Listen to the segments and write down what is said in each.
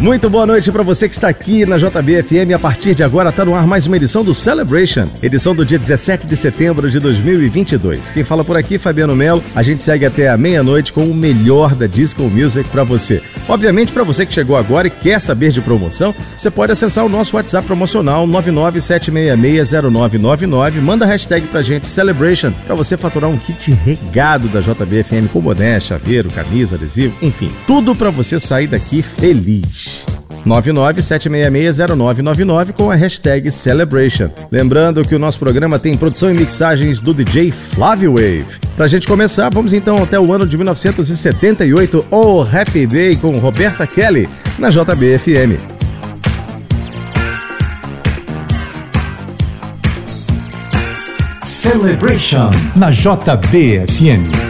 Muito boa noite para você que está aqui na JBFM. A partir de agora está no ar mais uma edição do Celebration, edição do dia 17 de setembro de 2022. Quem fala por aqui, Fabiano Melo. A gente segue até a meia-noite com o melhor da disco music para você. Obviamente, para você que chegou agora e quer saber de promoção, você pode acessar o nosso WhatsApp promocional 997660999. Manda a hashtag pra gente Celebration para você faturar um kit regado da JBFM com boné, chaveiro, camisa, adesivo, enfim, tudo para você sair daqui feliz. 997660999 com a hashtag Celebration. Lembrando que o nosso programa tem produção e mixagens do DJ Flávio Wave. Pra gente começar, vamos então até o ano de 1978, o oh, Happy Day com Roberta Kelly na JBFM. Celebration na JBFM.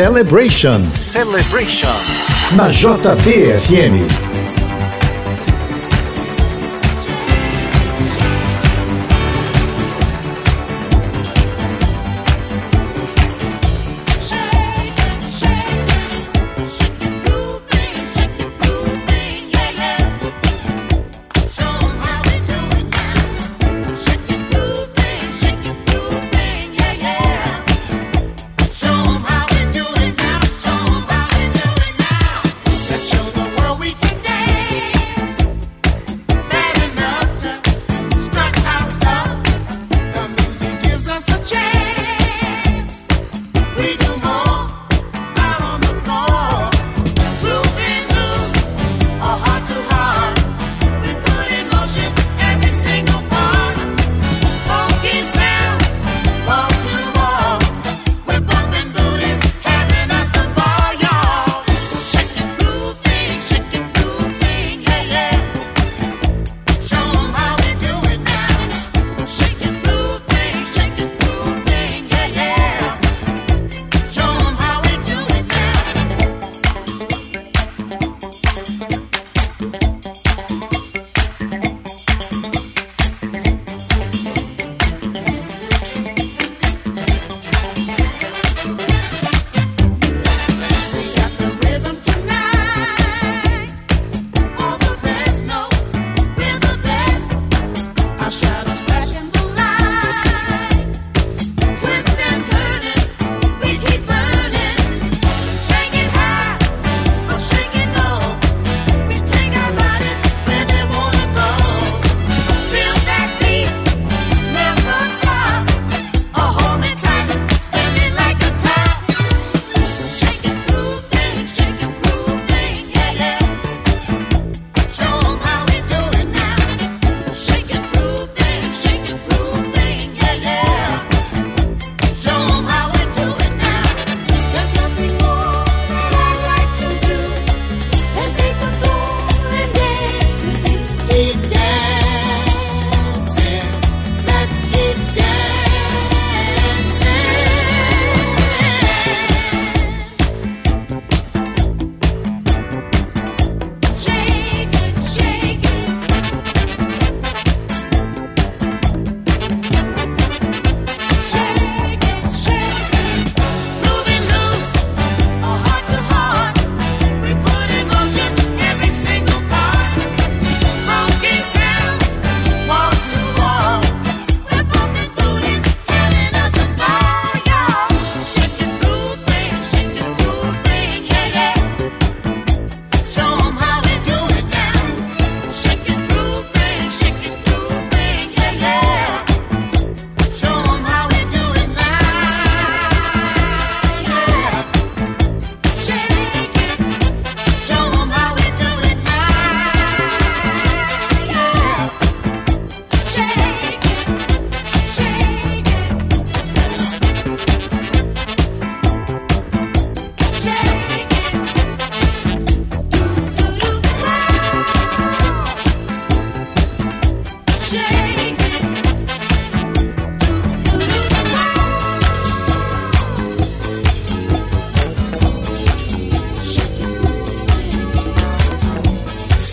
Celebration. Celebration. Na JBFM.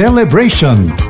Celebration.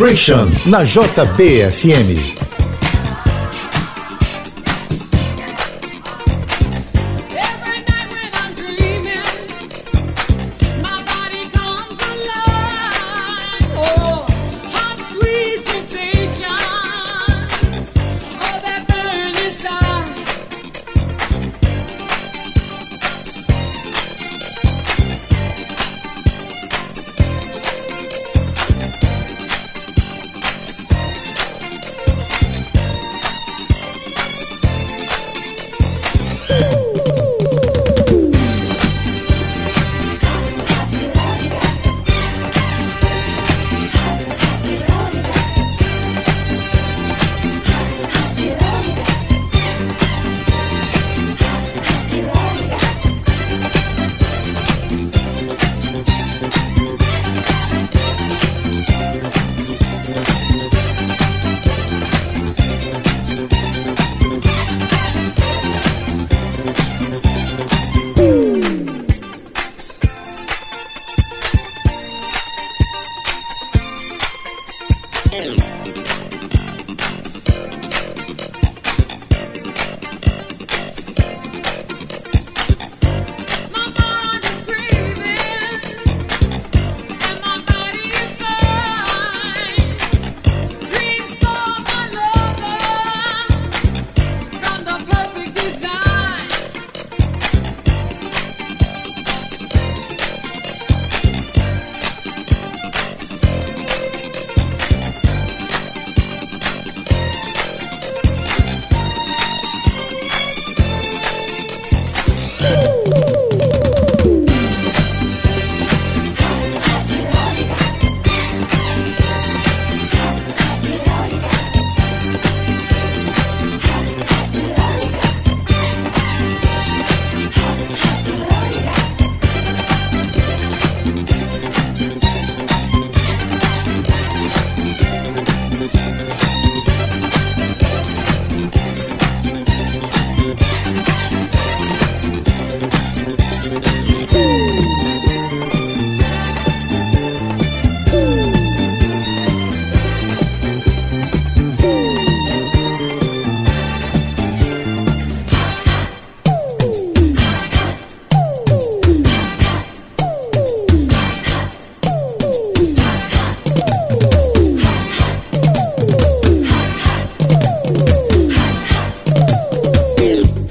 Celebration na JBFM.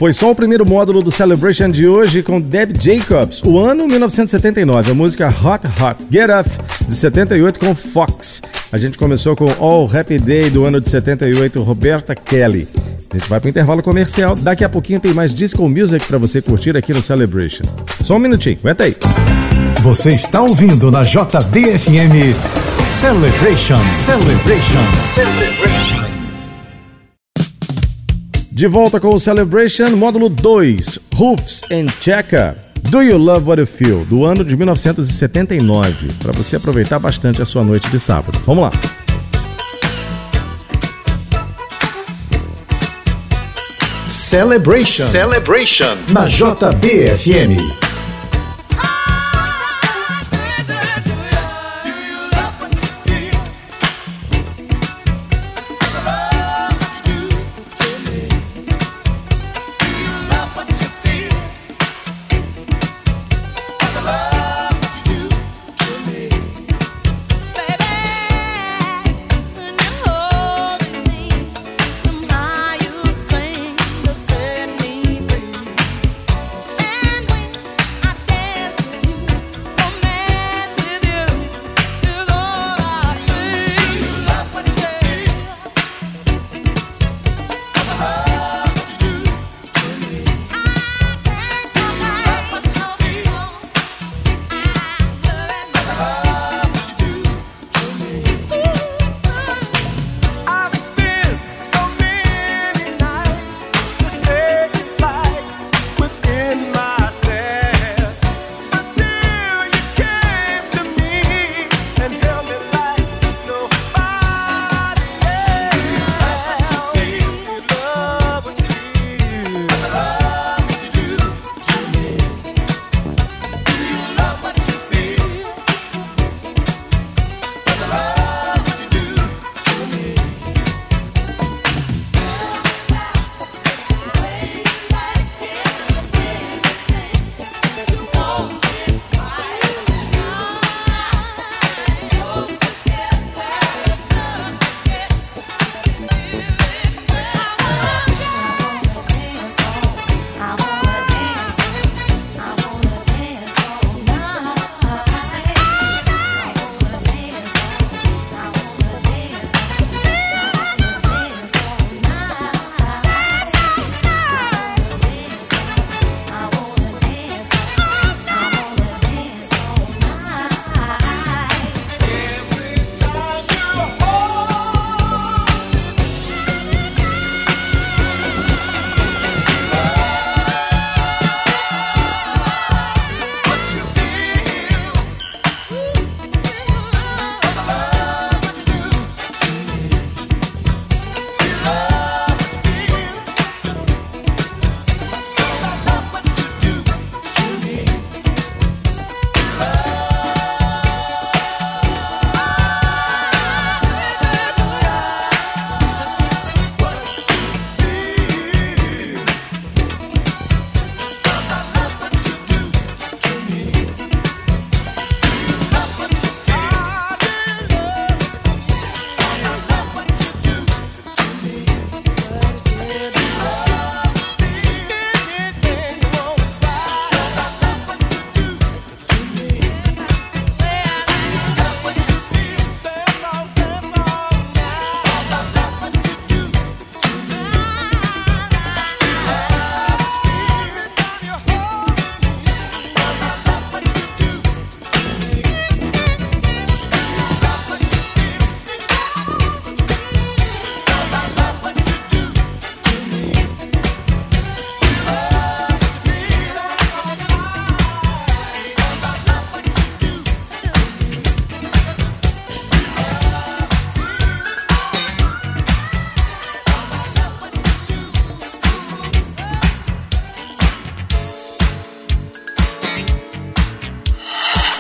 Foi só o primeiro módulo do Celebration de hoje com Deb Jacobs, o ano 1979, a música Hot Hot Get Up de 78 com Fox. A gente começou com All Happy Day do ano de 78, Roberta Kelly. A gente vai pro intervalo comercial, daqui a pouquinho tem mais disco music para você curtir aqui no Celebration. Só um minutinho, aguenta aí. Você está ouvindo na JBFM Celebration, Celebration, Celebration. De volta com o Celebration, módulo 2, Hoofs and Checker. Do You Love What You Feel, do ano de 1979, para você aproveitar bastante a sua noite de sábado. Vamos lá. Celebration, Celebration na JBFM.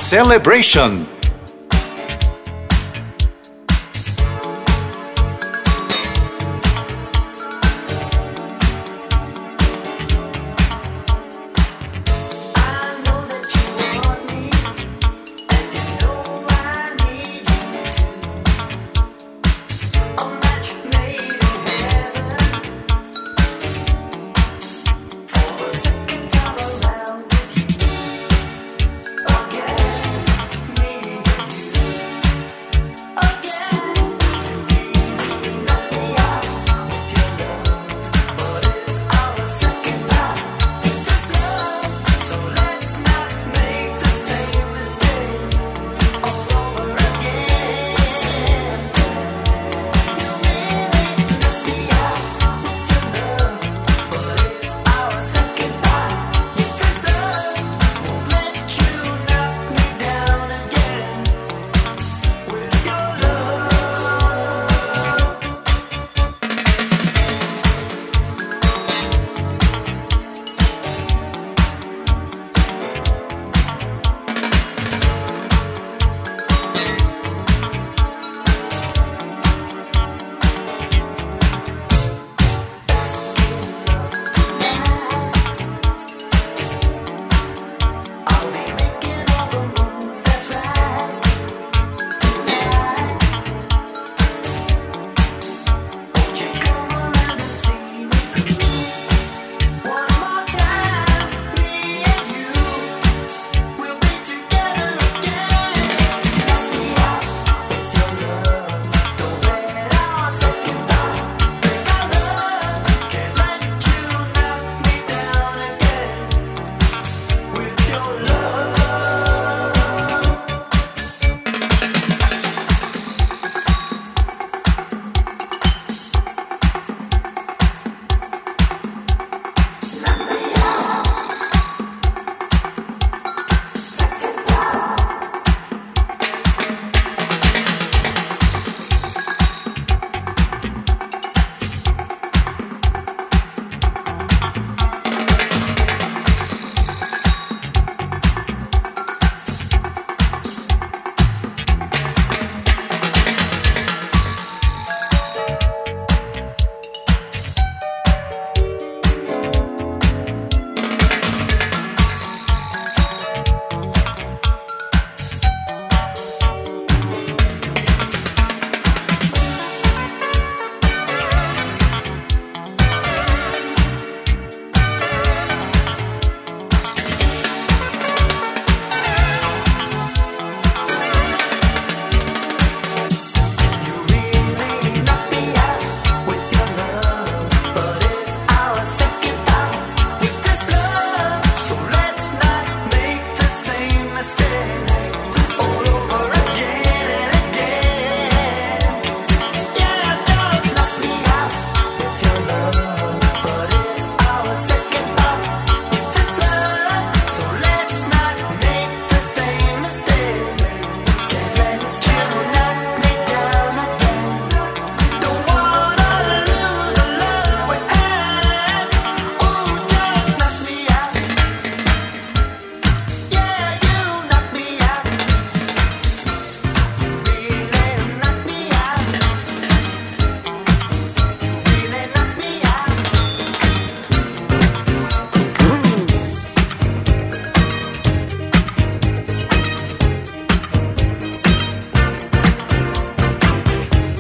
Celebration.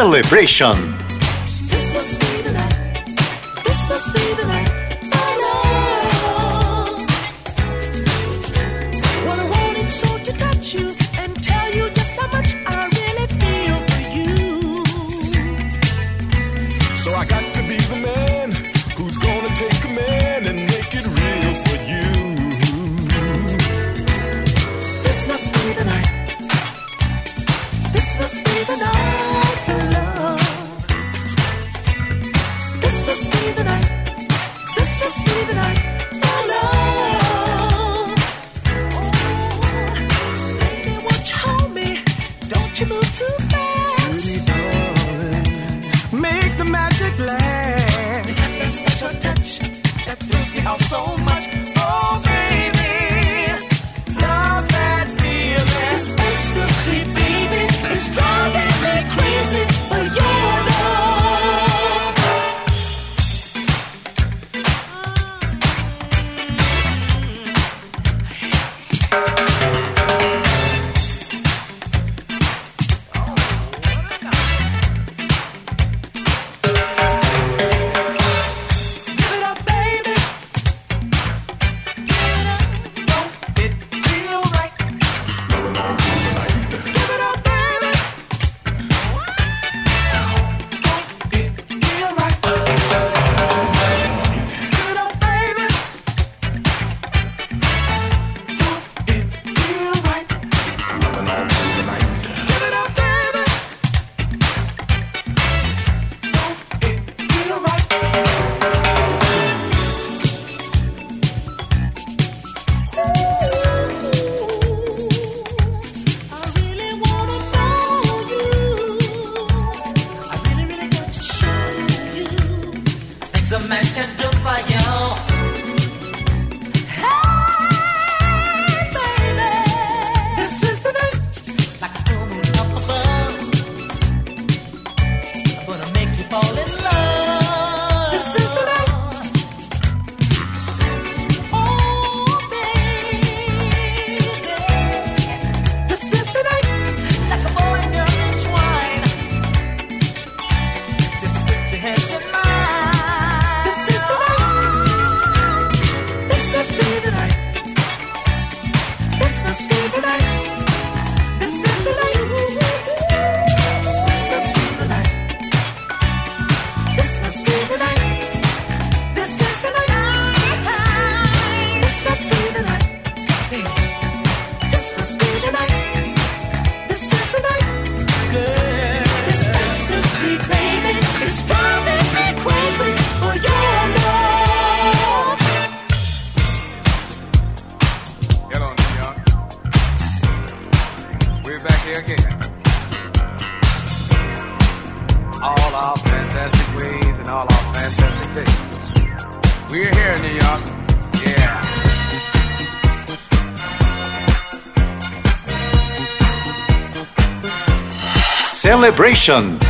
Celebration. Celebration.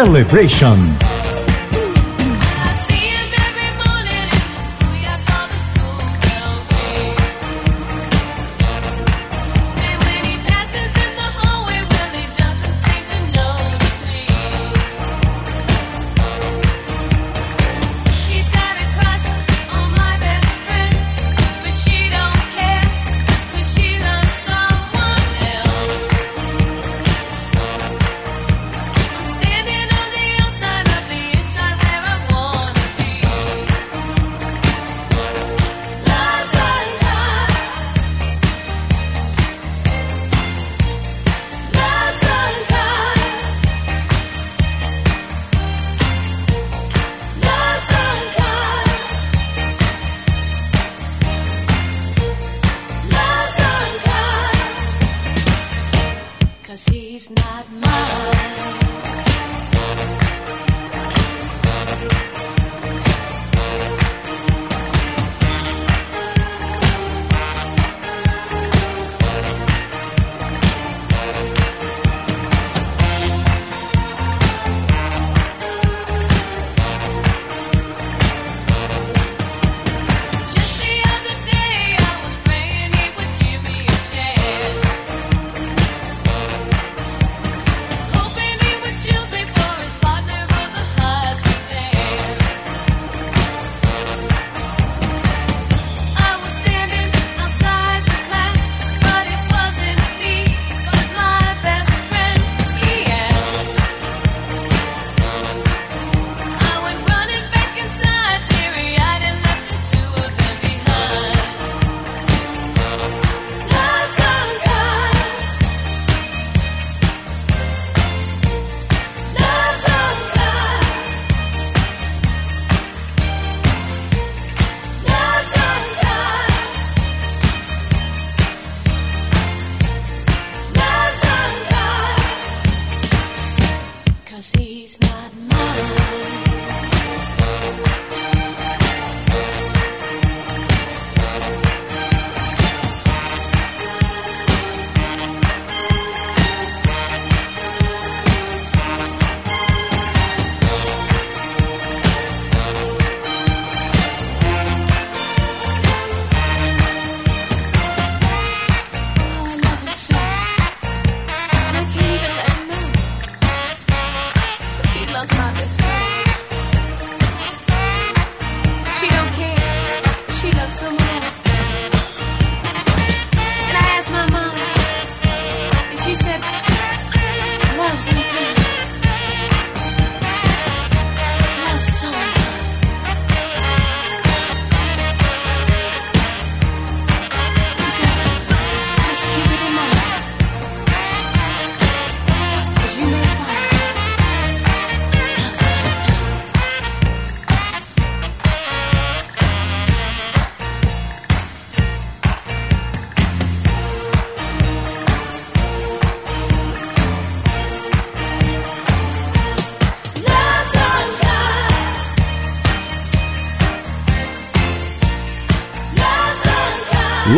Celebration.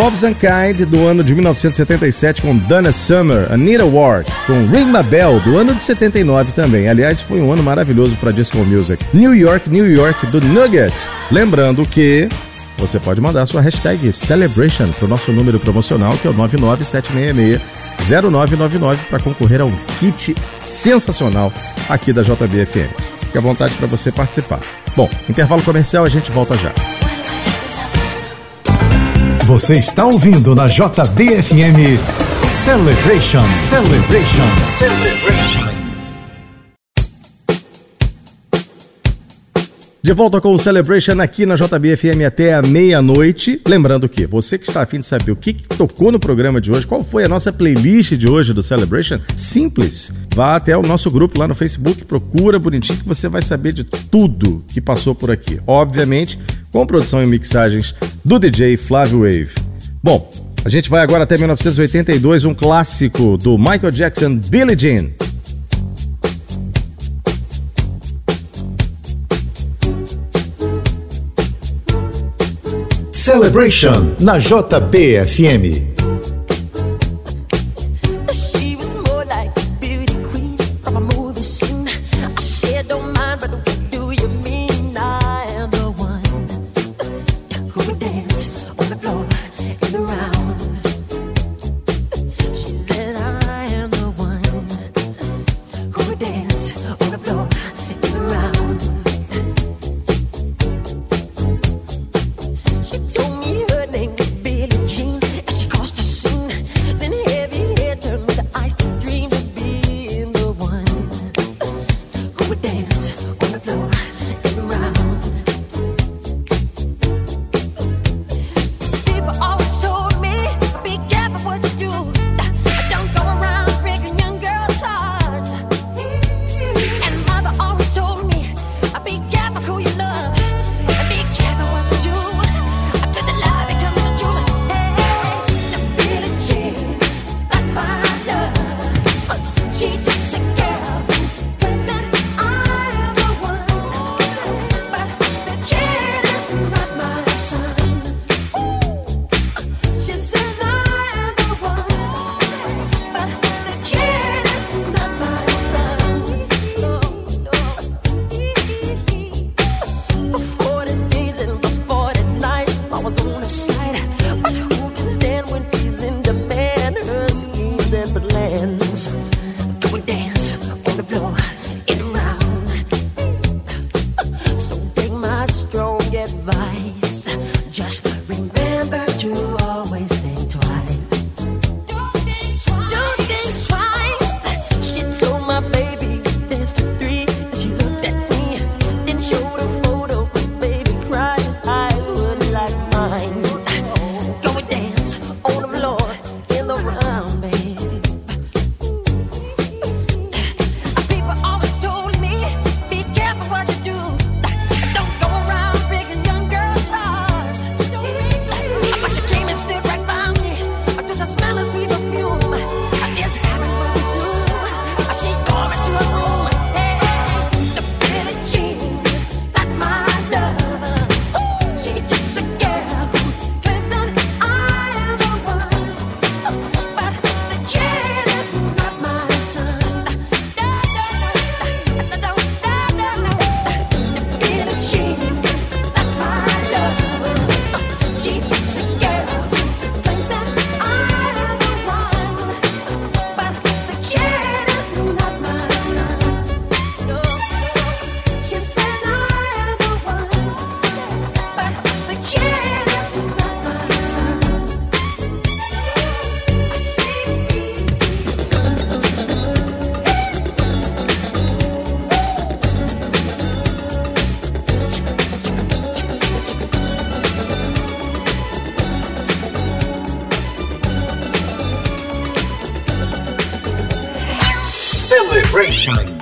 Loves and Kind, do ano de 1977, com Donna Summer, Anita Ward, com Ring Mabel do ano de 79 também. Aliás, foi um ano maravilhoso para Disco Music. New York, New York, do Nuggets. Lembrando que você pode mandar sua hashtag Celebration para o nosso número promocional, que é o 99766-0999, para concorrer a um kit sensacional aqui da JBFM. Fique à vontade para você participar. Bom, intervalo comercial, a gente volta já. Você está ouvindo na JBFM Celebration, Celebration, Celebration. De volta com o Celebration aqui na JBFM até a meia-noite. Lembrando que você que está afim de saber o que, que, tocou no programa de hoje, qual foi a nossa playlist de hoje do Celebration, simples. Vá até o nosso grupo lá no Facebook, procura bonitinho que você vai saber de tudo que passou por aqui. Obviamente, com produção e mixagens do DJ Flávio Wave. Bom, a gente vai agora até 1982, um clássico do Michael Jackson, Billie Jean. Celebration na JBFM. celebration.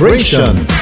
Celebration.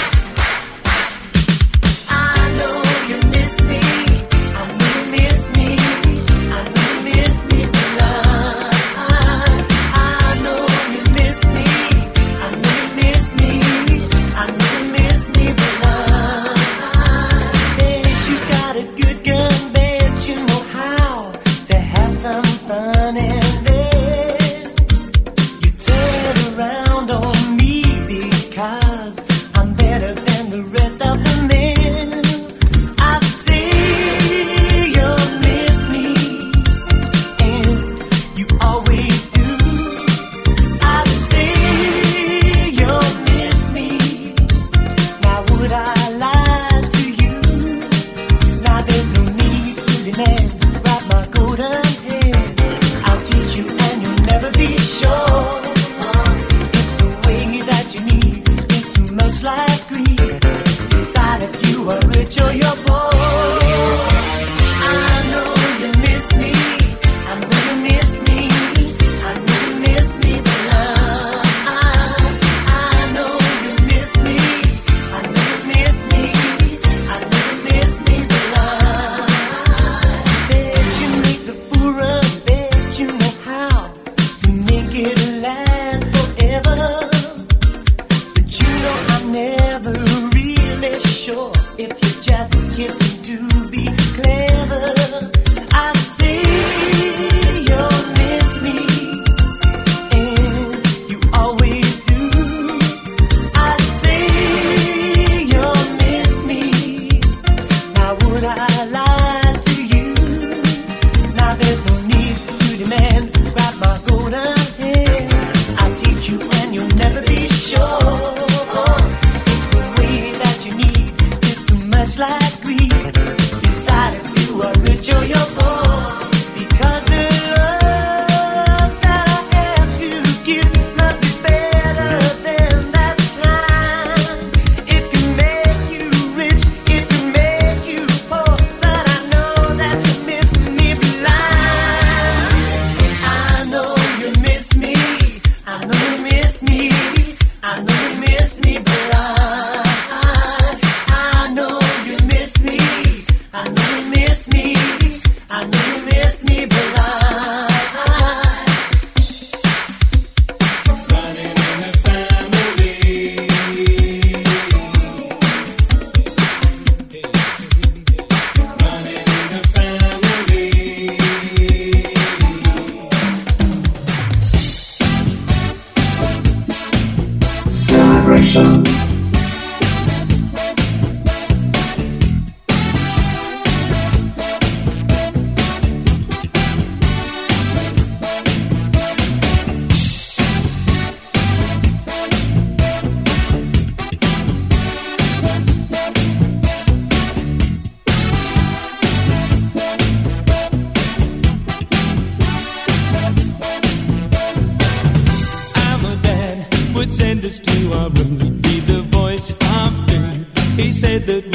this room. He'd be the voice I've been. He said that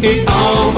It all.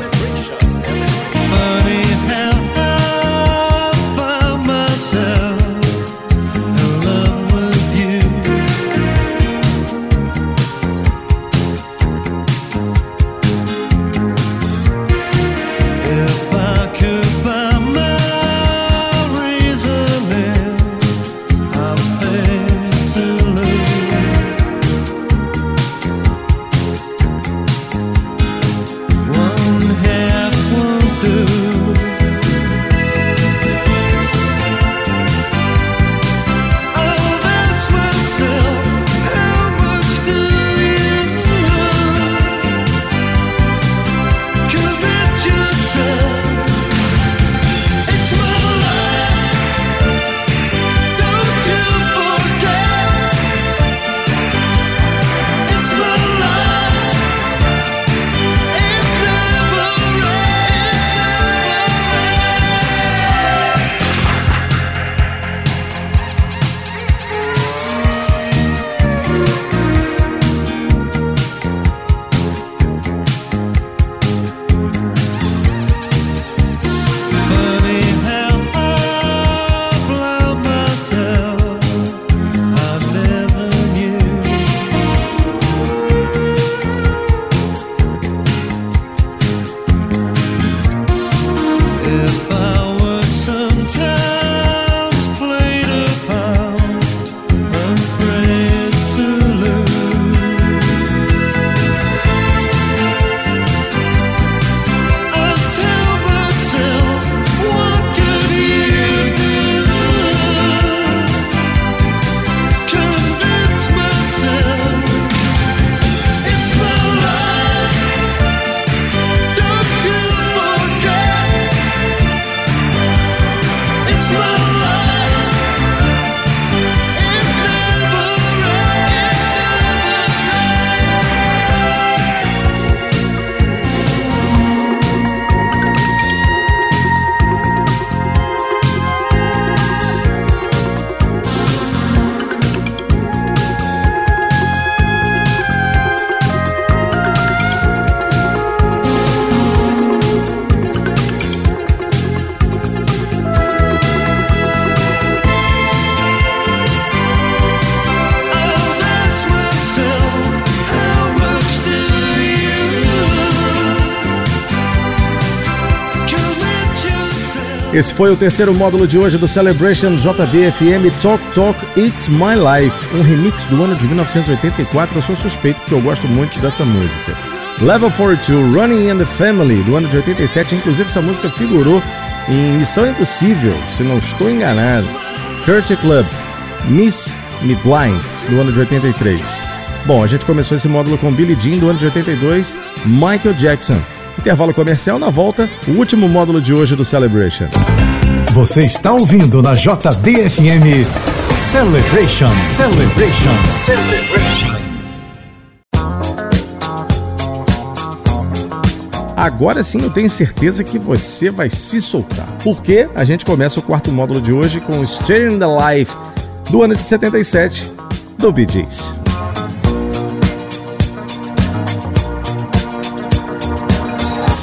Esse foi o terceiro módulo de hoje do Celebration JBFM Talk Talk It's My Life, um remix do ano de 1984. Eu sou suspeito porque eu gosto muito dessa música. Level 42, Running in the Family, do ano de 87. Inclusive, essa música figurou em Missão Impossível, se não estou enganado. Kurt Club, Miss Me Blind, do ano de 83. Bom, a gente começou esse módulo com Billie Jean, do ano de 82, Michael Jackson. Intervalo comercial na volta, o último módulo de hoje do Celebration. Você está ouvindo na JBFM Celebration. Celebration. Celebration. Agora sim eu tenho certeza que você vai se soltar. Porque a gente começa o quarto módulo de hoje com Staying the Life, do ano de 77, do Bee Gees.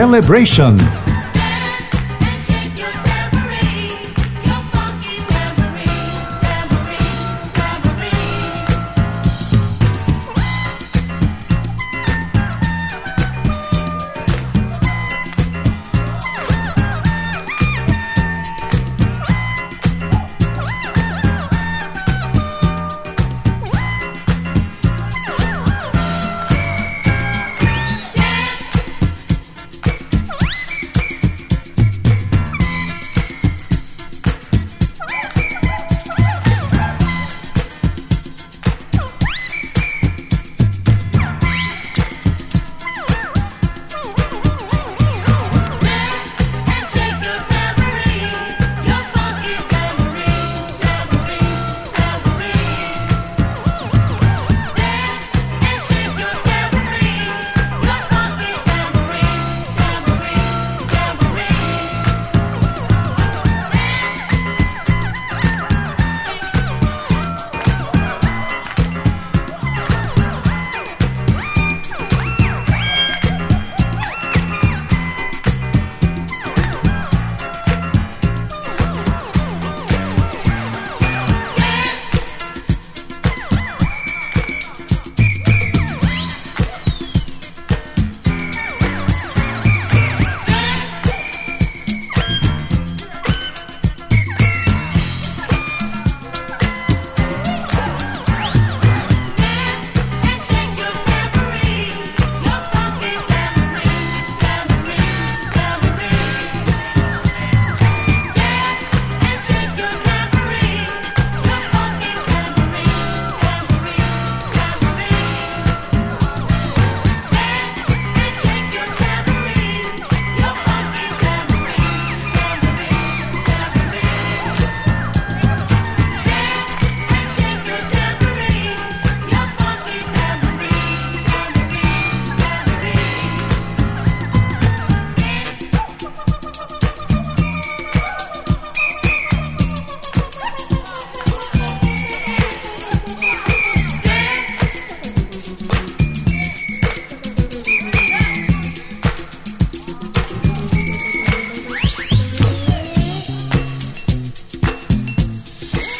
Celebration.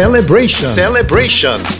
Celebration. Celebration.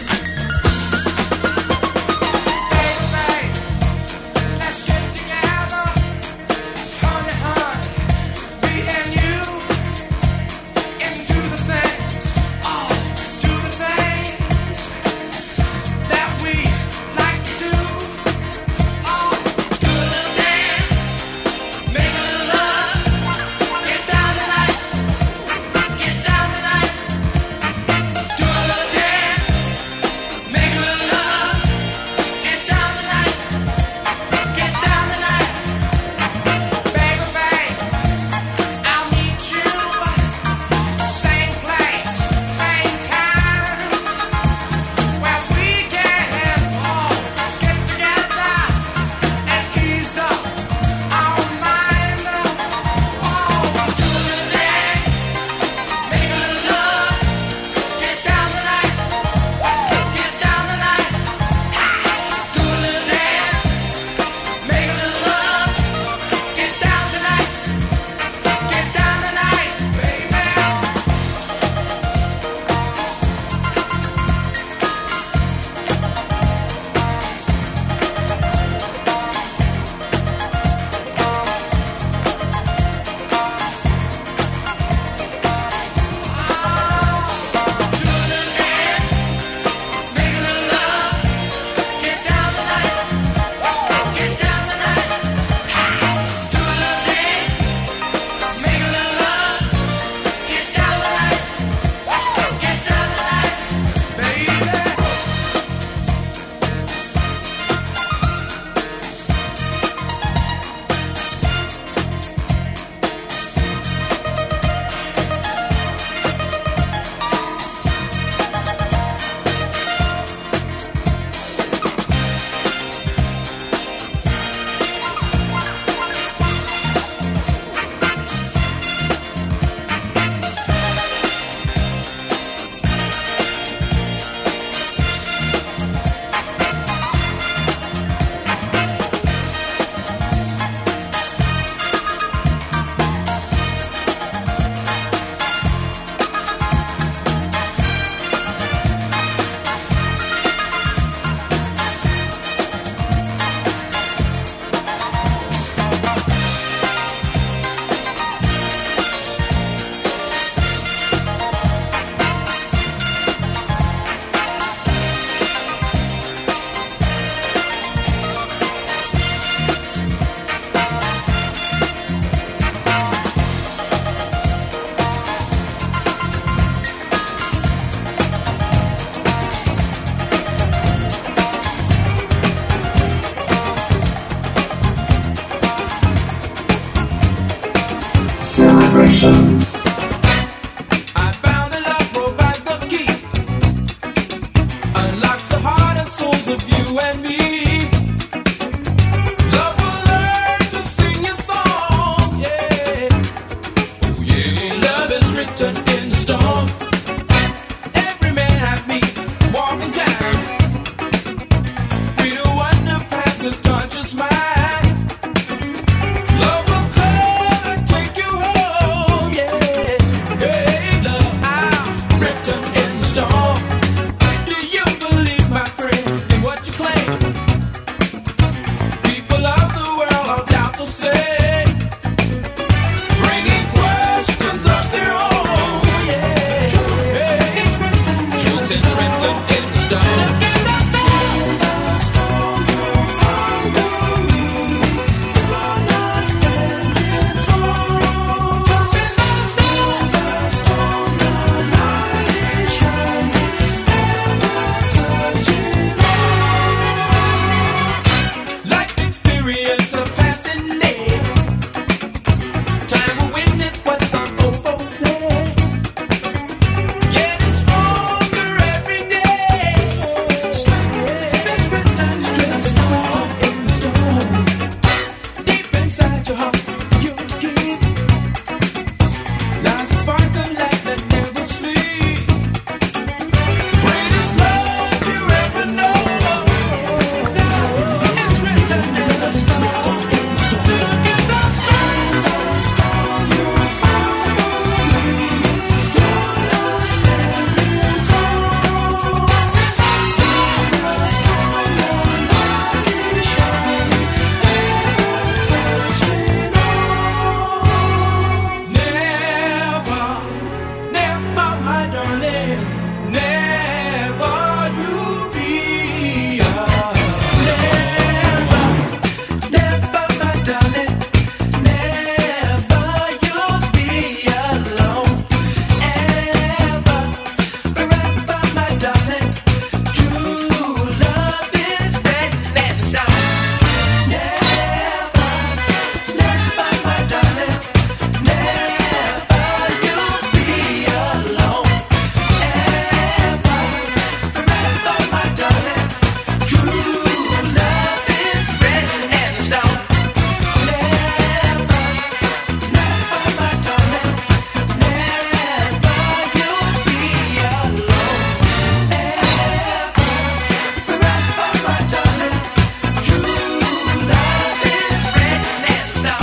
vibration.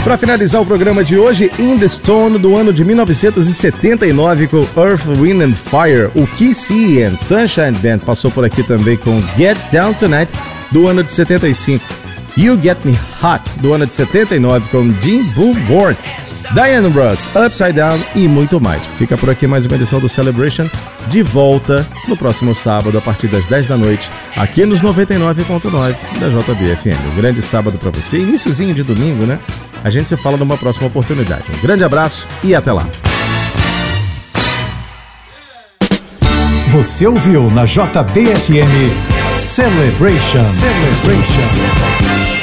Para finalizar o programa de hoje, In the Stone do ano de 1979 com Earth, Wind and Fire. O Kissy and Sunshine Band passou por aqui também com Get Down Tonight do ano de 75. You Get Me Hot do ano de 79 com Jim Boom Born. Diane Ross, Upside Down e muito mais. Fica por aqui mais uma edição do Celebration, de volta no próximo sábado, a partir das 10 da noite, aqui nos 99.9 da JBFM. Um grande sábado para você, iníciozinho de domingo, né? A gente se fala numa próxima oportunidade. Um grande abraço e até lá. Você ouviu na JBFM Celebration. Celebration.